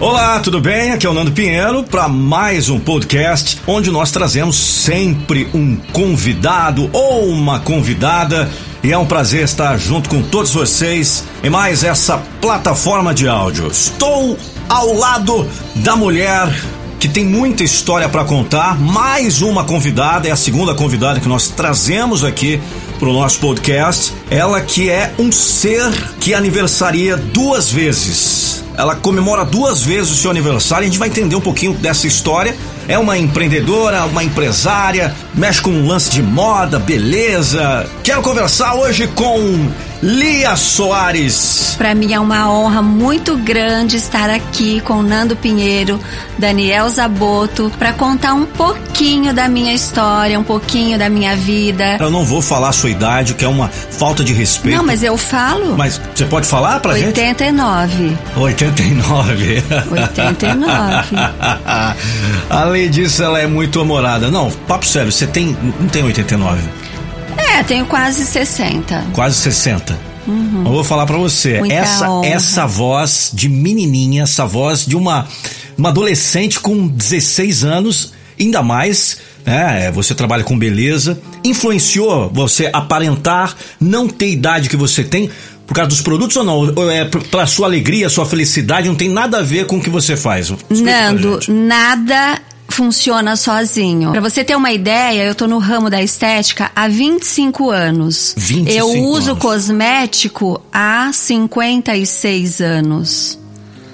Olá, tudo bem? Aqui é o Nando Pinheiro para mais um podcast onde nós trazemos sempre um convidado ou uma convidada e é um prazer estar junto com todos vocês em mais essa plataforma de áudio. Estou ao lado da mulher que tem muita história para contar. Mais uma convidada, é a segunda convidada que nós trazemos aqui para o nosso podcast. Ela que é um ser que aniversaria duas vezes. Ela comemora duas vezes o seu aniversário. A gente vai entender um pouquinho dessa história. É uma empreendedora, uma empresária, mexe com um lance de moda, beleza. Quero conversar hoje com Lia Soares. Para mim é uma honra muito grande estar aqui com Nando Pinheiro, Daniel Zaboto, para contar um pouquinho da minha história, um pouquinho da minha vida. Eu não vou falar a sua idade, que é uma falta de respeito. Não, mas eu falo. Mas você pode falar pra 89. gente? 89. 89. Além disso, ela é muito amorada. Não, papo sério, você tem. Não tem 89? É, tenho quase 60. Quase 60. Uhum. Eu vou falar para você, Muita essa honra. essa voz de menininha, essa voz de uma uma adolescente com 16 anos, ainda mais, né? Você trabalha com beleza, influenciou você aparentar não ter idade que você tem por causa dos produtos ou não? Ou é pra sua alegria, sua felicidade, não tem nada a ver com o que você faz? Explica Nando, nada funciona sozinho. Pra você ter uma ideia, eu tô no ramo da estética há 25 anos. 25 eu uso anos. cosmético há 56 anos.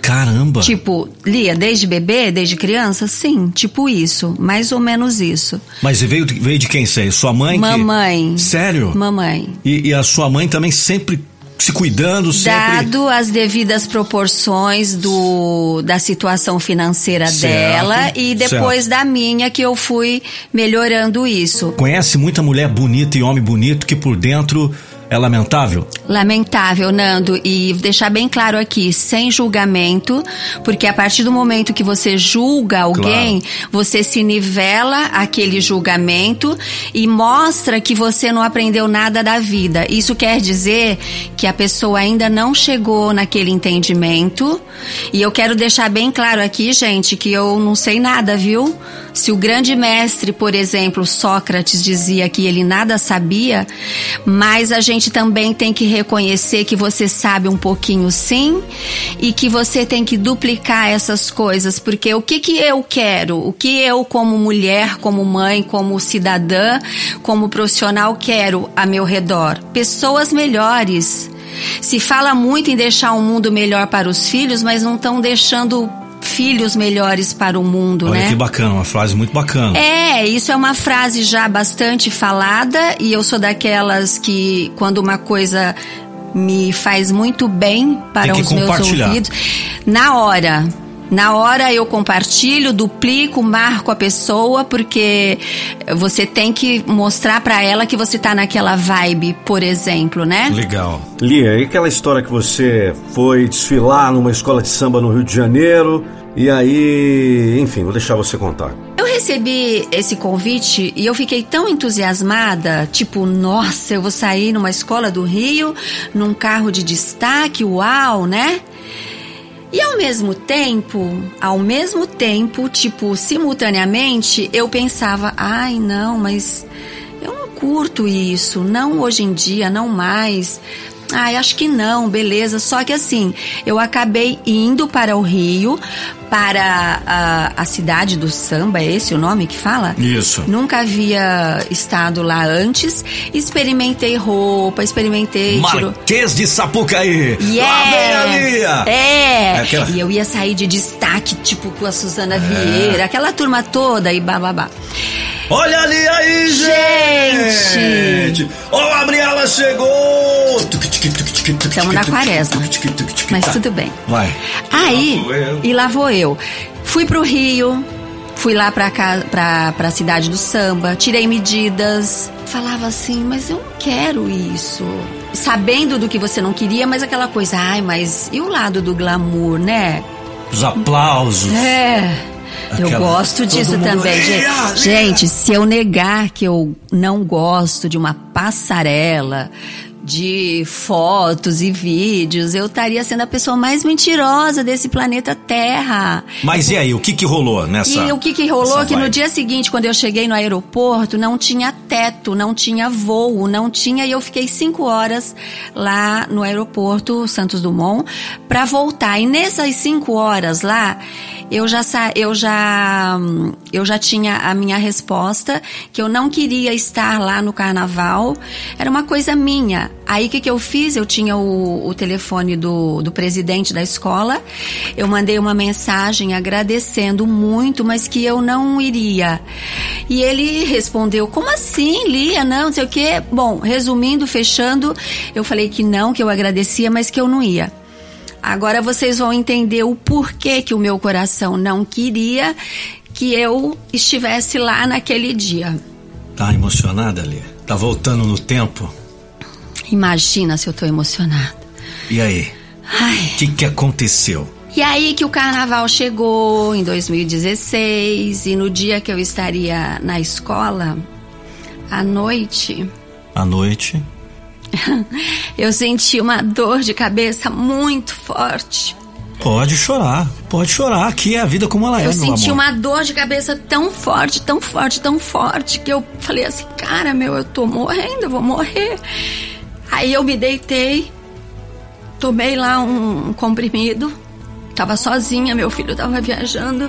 Caramba! Tipo, Lia, desde bebê, desde criança? Sim, tipo isso. Mais ou menos isso. Mas veio, veio de quem isso aí? Sua mãe? que- Mamãe. Sério? Mamãe. E, e a sua mãe também sempre se cuidando, sempre. Dado as devidas proporções do, da situação financeira Certo, dela e depois certo. da minha que eu fui melhorando isso. Conhece muita mulher bonita e homem bonito que por dentro é lamentável? Lamentável, Nando, e deixar bem claro aqui, sem julgamento, porque a partir do momento que você julga alguém, você se nivela aquele julgamento e mostra que você não aprendeu nada da vida. Isso quer dizer que a pessoa ainda não chegou naquele entendimento. E eu quero deixar bem claro aqui, gente, que eu não sei nada, viu? Se o grande mestre, por exemplo, Sócrates dizia que ele nada sabia, mas a gente também tem que reconhecer que você sabe um pouquinho sim e que você tem que duplicar essas coisas, porque o que que eu quero? O que eu como mulher, como mãe, como cidadã, como profissional quero a meu redor? Pessoas melhores. Se fala muito em deixar um mundo melhor para os filhos, mas não estão deixando filhos melhores para o mundo, Olha né? que bacana, uma frase muito bacana. É, isso é uma frase já bastante falada e eu sou daquelas que quando uma coisa me faz muito bem para os meus ouvidos, na hora na hora eu compartilho, duplico, marco a pessoa, porque você tem que mostrar para ela que você tá naquela vibe, por exemplo, né? Legal. Lia, e aquela história que você foi desfilar numa escola de samba no Rio de Janeiro e aí, enfim, vou deixar você contar. Eu recebi esse convite e eu fiquei tão entusiasmada, tipo, nossa, eu vou sair numa escola do Rio, num carro de destaque, uau, né? E ao mesmo tempo, ao mesmo tempo, tipo, simultaneamente, eu pensava, ai, não, mas eu não curto isso, não hoje em dia, não mais. Ai, acho que não, beleza. Só que assim, eu acabei indo para o Rio, para a, a cidade do samba, é esse o nome que fala? Isso. Nunca havia estado lá antes. Experimentei roupa, experimentei. tiro- Marquês de Sapucaí. Yeah. É. É aquela- E eu ia sair de destaque, tipo com a Suzana Vieira, aquela turma toda e bababá. Olha ali aí, gente! Gente! Ó, a Gabriela chegou! Estamos na quaresma. Mas tudo bem. Vai. Aí, Lá vou eu. e lá vou eu. Fui pro Rio, fui lá pra, cá, pra, pra cidade do samba, tirei medidas. Falava assim, mas eu não quero isso. Sabendo do que você não queria, mas aquela coisa, ai, mas e o lado do glamour, né? Os aplausos. É. Eu Aquela- gosto disso mundo, também, "Lia, gente. Lia". Gente, se eu negar que eu não gosto de uma passarela, de fotos e vídeos, eu estaria sendo a pessoa mais mentirosa desse planeta Terra. Mas e aí, o que que rolou nessa? E o que que rolou? Que no dia seguinte, quando eu cheguei no aeroporto, não tinha teto, não tinha voo, não tinha. E eu fiquei cinco horas lá no aeroporto Santos Dumont para voltar. E nessas cinco horas lá, eu já eu já eu já tinha a minha resposta que eu não queria estar lá no carnaval. Era uma coisa minha. Aí o que, que eu fiz? Eu tinha o, o telefone do, do presidente da escola. Eu mandei uma mensagem agradecendo muito, mas que eu não iria. E ele respondeu: Como assim, Lia? Não, não sei o quê. Bom, resumindo, fechando, eu falei que não, que eu agradecia, mas que eu não ia. Agora vocês vão entender o porquê que o meu coração não queria que eu estivesse lá naquele dia. Tá emocionada, ali? Tá voltando no tempo? Imagina se eu tô emocionada. E aí? O que, que aconteceu? E aí que o carnaval chegou em 2016 e no dia que eu estaria na escola, à noite. À noite? Eu senti uma dor de cabeça muito forte. Pode chorar, pode chorar, aqui é a vida como ela é, Eu senti amor. uma dor de cabeça tão forte, tão forte, tão forte, que eu falei assim, cara, meu, eu tô morrendo, eu vou morrer. Aí eu me deitei, tomei lá um, um comprimido, tava sozinha, meu filho tava viajando,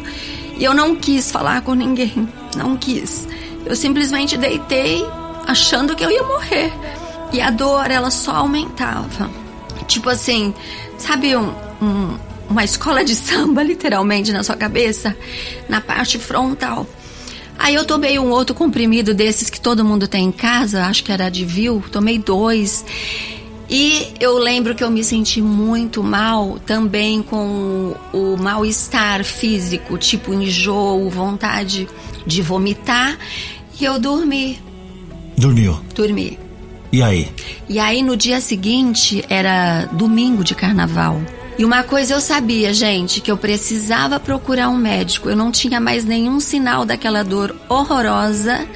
e eu não quis falar com ninguém, não quis. Eu simplesmente deitei, achando que eu ia morrer. E a dor, ela só aumentava. Tipo assim, sabe um, um, uma escola de samba, literalmente, na sua cabeça? Na parte frontal. Aí eu tomei um outro comprimido desses que todo mundo tem em casa, acho que era de Vil, tomei dois. E eu lembro que eu me senti muito mal também com o mal-estar físico, tipo enjoo, vontade de vomitar. E eu dormi. Dormiu? Dormi. E aí? E aí no dia seguinte era domingo de carnaval. E uma coisa eu sabia, gente, que eu precisava procurar um médico. Eu não tinha mais nenhum sinal daquela dor horrorosa,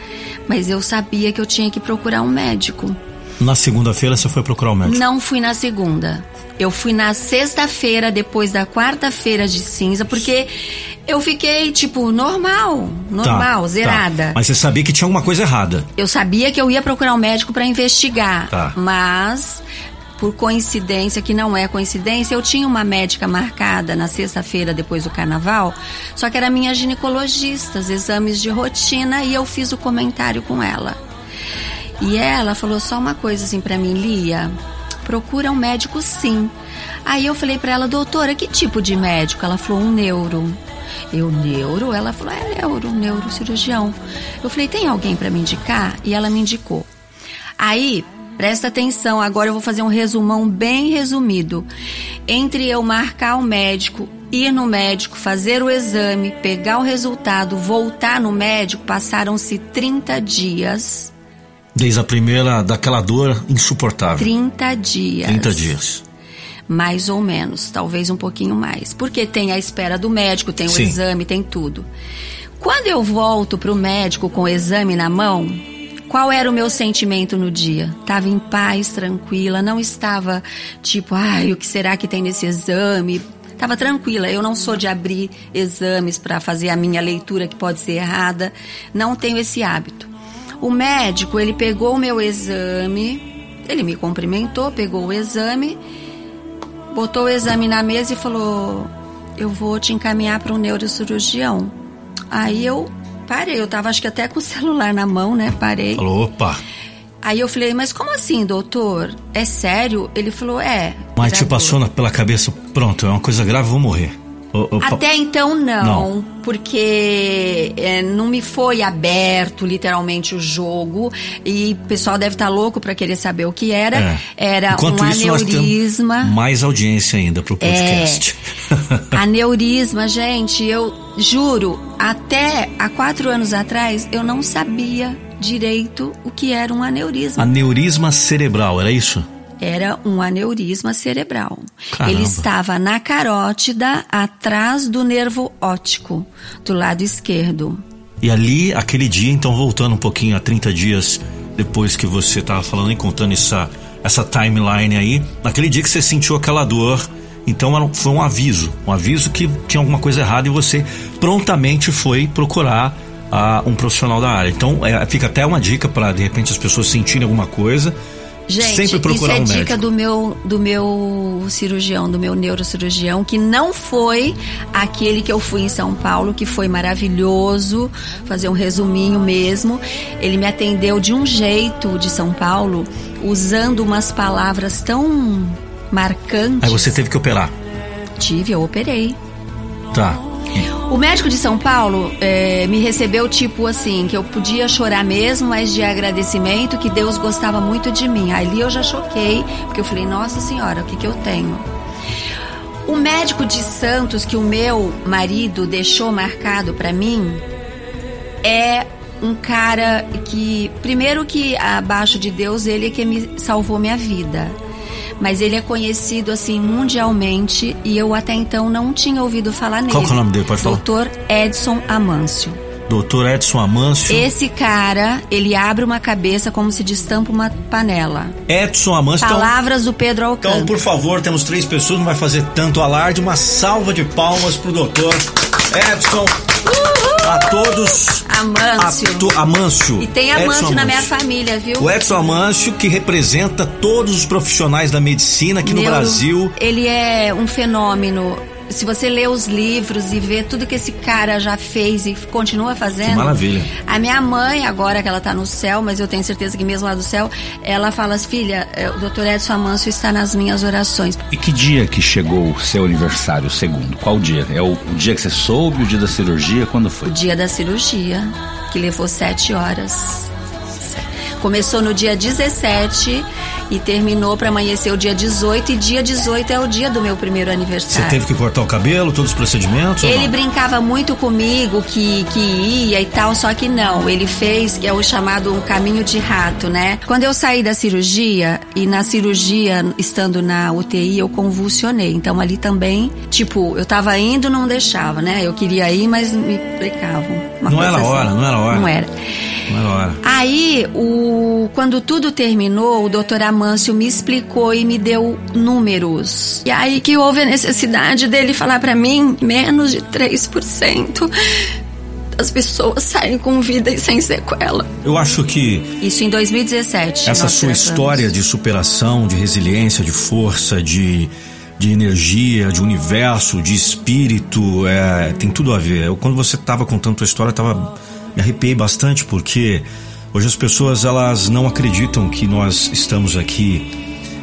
mas eu sabia que eu tinha que procurar um médico. Na segunda-feira você foi procurar um médico? Não fui na segunda. Eu fui na sexta-feira, depois da quarta-feira de cinza, porque eu fiquei, tipo, normal, normal, tá, zerada. Tá. Mas você sabia que tinha alguma coisa errada? Eu sabia que eu ia procurar um médico para investigar. Tá. Mas, por coincidência, que não é coincidência, eu tinha uma médica marcada na sexta-feira depois do carnaval, só que era minha ginecologista, exames de rotina, e eu fiz o comentário com ela. E ela falou só uma coisa assim para mim, Lia procura um médico sim. Aí eu falei para ela, doutora, que tipo de médico? Ela falou, um neuro. Eu, neuro? Ela falou, é neuro, neurocirurgião. Eu falei, tem alguém para me indicar? E ela me indicou. Aí, presta atenção, agora eu vou fazer um resumão bem resumido. Entre eu marcar o médico, ir no médico, fazer o exame, pegar o resultado, voltar no médico, passaram-se 30 dias Desde a primeira, daquela dor insuportável. 30 dias. 30 dias. Mais ou menos, talvez um pouquinho mais. Porque tem a espera do médico, tem o Sim. exame, tem tudo. Quando eu volto para o médico com o exame na mão, qual era o meu sentimento no dia? Estava em paz, tranquila, não estava tipo, ai, o que será que tem nesse exame? Estava tranquila. Eu não sou de abrir exames para fazer a minha leitura que pode ser errada. Não tenho esse hábito. O médico, ele pegou o meu exame, ele me cumprimentou, pegou o exame, botou o exame na mesa e falou: Eu vou te encaminhar para um neurocirurgião. Aí eu parei, eu tava acho que até com o celular na mão, né? Parei. Falou, opa. Aí eu falei, mas como assim, doutor? É sério? Ele falou, é. Mas te passou pela cabeça, pronto, é uma coisa grave, vou morrer. Até então não, não. porque é, não me foi aberto literalmente o jogo e o pessoal deve estar tá louco para querer saber o que era. É. Era Enquanto um isso, aneurisma. mais audiência ainda pro podcast. É, aneurisma, gente, eu juro, até há quatro anos atrás eu não sabia direito o que era um aneurisma. Aneurisma cerebral, era isso? Era um aneurisma cerebral. Caramba. Ele estava na carótida, atrás do nervo óptico, do lado esquerdo. E ali, aquele dia, então voltando um pouquinho a 30 dias depois que você estava falando e contando essa, essa timeline aí, naquele dia que você sentiu aquela dor. Então foi um aviso, um aviso que tinha alguma coisa errada e você prontamente foi procurar uh, um profissional da área. Então é, fica até uma dica para de repente as pessoas sentirem alguma coisa Gente, sempre procurar isso é um dica médico. do meu, do meu cirurgião, do meu neurocirurgião, que não foi aquele que eu fui em São Paulo, que foi maravilhoso, fazer um resuminho mesmo. Ele me atendeu de um jeito de São Paulo, usando umas palavras tão marcantes. Aí você teve que operar. Tive, eu operei. Tá. O médico de São Paulo é, me recebeu tipo assim, que eu podia chorar mesmo, mas de agradecimento, que Deus gostava muito de mim. Ali eu já choquei, porque eu falei, nossa senhora, o que, que eu tenho? O médico de Santos que o meu marido deixou marcado para mim é um cara que, primeiro que abaixo de Deus, ele é que me salvou minha vida mas ele é conhecido assim mundialmente e eu até então não tinha ouvido falar nele. Qual é o nome dele? Pode falar. Doutor Edson Amâncio. Doutor Edson Amâncio. Esse cara, ele abre uma cabeça como se destampa uma panela. Edson Amâncio. então- Palavras do Pedro Alcântara. Então, por favor, temos três pessoas, não vai fazer tanto alarde. Uma salva de palmas pro doutor Edson. A todos. Amâncio. A to, Amâncio. E tem Edson Amâncio na minha Amâncio. família, viu? O Edson Amâncio, que representa todos os profissionais da medicina aqui no Neuro- Brasil. Ele é um fenômeno. Se você lê os livros e vê tudo que esse cara já fez e continua fazendo. Que maravilha. A minha mãe, agora que ela tá no céu, mas eu tenho certeza que mesmo lá do céu, ela fala assim, filha, eh, o doutor Edson Amâncio está nas minhas orações. E que dia que chegou o seu aniversário, o segundo? Qual dia? É o, o dia que você soube, o dia da cirurgia? Quando foi? O dia da cirurgia, que levou sete horas. Começou no dia 17 e terminou para amanhecer o dia 18. E dia 18 é o dia do meu primeiro Você aniversário. teve que cortar o cabelo, todos os procedimentos? Ele brincava muito comigo que, que ia e tal, só que não. Ele fez, que é o chamado um caminho de rato, né? Quando eu saí da cirurgia, e na cirurgia, estando na UTI, eu convulsionei. Então ali também, tipo, eu tava indo, não deixava, né? Eu queria ir, mas me. Uma Não era hora, não era hora. Não era. Não era hora. Aí, o, quando tudo terminou, o doutor Amâncio me explicou e me deu números. E aí que houve a necessidade dele falar pra mim, menos de 3% das pessoas saem com vida e sem sequela. Eu acho que Isso em 2017. essa sua tratamos. história de superação, de resiliência, de força, de, de energia, de universo, de espírito, é, tem tudo a ver. Eu, quando você estava contando a tua história, eu tava, me arrepiei bastante porque hoje as pessoas elas não acreditam que nós estamos aqui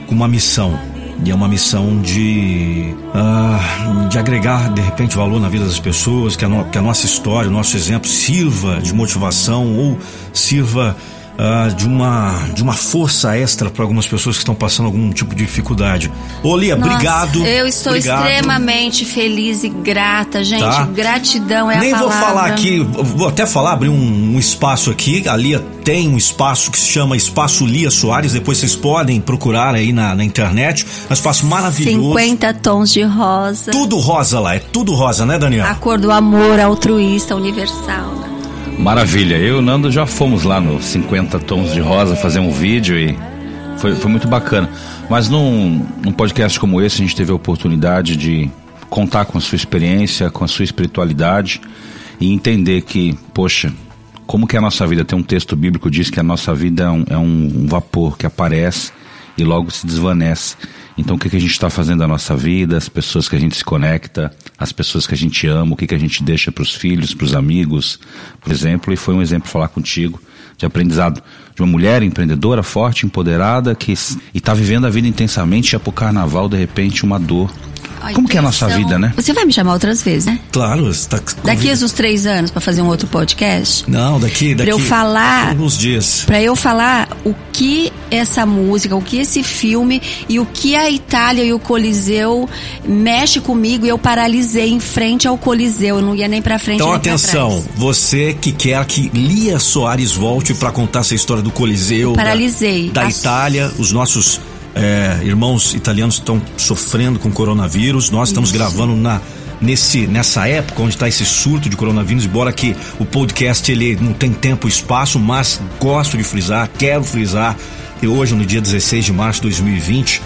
com uma missão. E é uma missão de, ah, de agregar, de repente, valor na vida das pessoas, que a, no- que a nossa história, o nosso exemplo sirva de motivação ou sirva ah, de, uma, de uma força extra para algumas pessoas que estão passando algum tipo de dificuldade. Ô, Lia, Nossa, obrigado. Eu estou obrigado. extremamente feliz e grata, gente. Tá. Gratidão é Nem a vou palavra. falar aqui, vou até falar, abrir um, um espaço aqui. A Lia tem um espaço que se chama Espaço Lia Soares. Depois vocês podem procurar aí na, na internet. Um espaço maravilhoso. 50 tons de rosa. Tudo rosa lá, é tudo rosa, né, Daniel? A cor do amor altruísta universal. Maravilha. Eu e o Nando já fomos lá no 50 Tons de Rosa fazer um vídeo e foi, foi muito bacana. Mas num, num podcast como esse, a gente teve a oportunidade de contar com a sua experiência, com a sua espiritualidade e entender que, poxa, como que a nossa vida, tem um texto bíblico que diz que a nossa vida é um, é um vapor que aparece e logo se desvanece. Então, o que, que a gente está fazendo da nossa vida, as pessoas que a gente se conecta, as pessoas que a gente ama, o que, que a gente deixa para os filhos, para os amigos, por exemplo, e foi um exemplo falar contigo de aprendizado de uma mulher empreendedora, forte, empoderada, que está vivendo a vida intensamente, já para o carnaval, de repente, uma dor. Como que é a nossa vida, né? Você vai me chamar outras vezes, né? Claro, você tá Daqui a uns três anos pra fazer um outro podcast? Não, daqui, daqui. Pra eu falar- Alguns dias. Pra eu falar o que essa música, o que esse filme e o que a Itália e o Coliseu mexe comigo e eu paralisei em frente ao Coliseu. Eu não ia nem pra frente Então atenção, você que quer que Lia Soares volte para contar essa história do Coliseu, da- Paralisei. da, As- Itália, os nossos é, irmãos italianos estão sofrendo com coronavírus, nós estamos Isso. gravando na nesse nessa época onde está esse surto de coronavírus, embora que o podcast ele não tem tempo e espaço, mas gosto de frisar, quero frisar que hoje, no dia 16 de março de 2020, uh,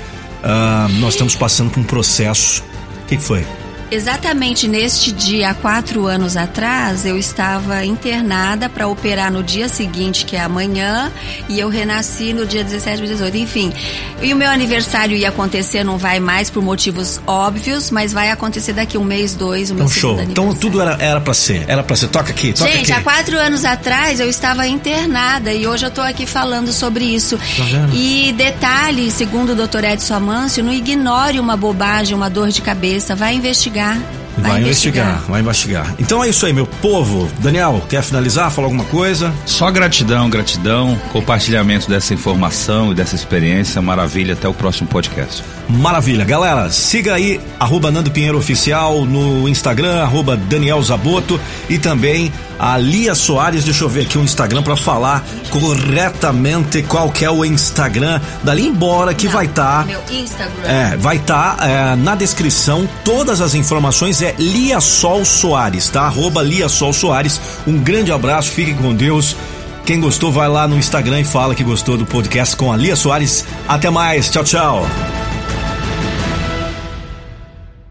nós estamos passando por um processo. O que, que foi? Exatamente neste dia, há quatro anos atrás, eu estava internada para operar no dia seguinte, que é amanhã, e eu renasci no dia 17 e 18. Enfim, e o meu aniversário ia acontecer, não vai mais por motivos óbvios, mas vai acontecer daqui um mês, dois, meu então, show. Então tudo era era para ser, era para ser. Toca aqui, toca Gente, aqui. há quatro anos atrás eu estava internada e hoje eu estou aqui falando sobre isso. Tá? E detalhe, segundo o Dr. Edson Amâncio, não ignore uma bobagem, uma dor de cabeça, vai investigar investigar. Vai, vai investigar. investigar, vai investigar. Então é isso aí, meu povo. Daniel, quer finalizar? Falar alguma coisa? Só gratidão, gratidão, compartilhamento dessa informação e dessa experiência. Maravilha. Até o próximo podcast. Maravilha. Galera, siga aí, arroba Nando Pinheiro Oficial no Instagram, arroba Daniel Zaboto e também a Lia Soares. Deixa eu ver aqui o Instagram para falar corretamente qual que é o Instagram dali embora que Não, vai estar. Tá, meu Instagram. É, vai estar tá, é, na descrição. Todas as informações é Lia Sol Soares, tá? Arroba Lia Sol Soares. Um grande abraço, fiquem com Deus. Quem gostou, vai lá no Instagram e fala que gostou do podcast com a Lia Soares. Até mais, tchau, tchau.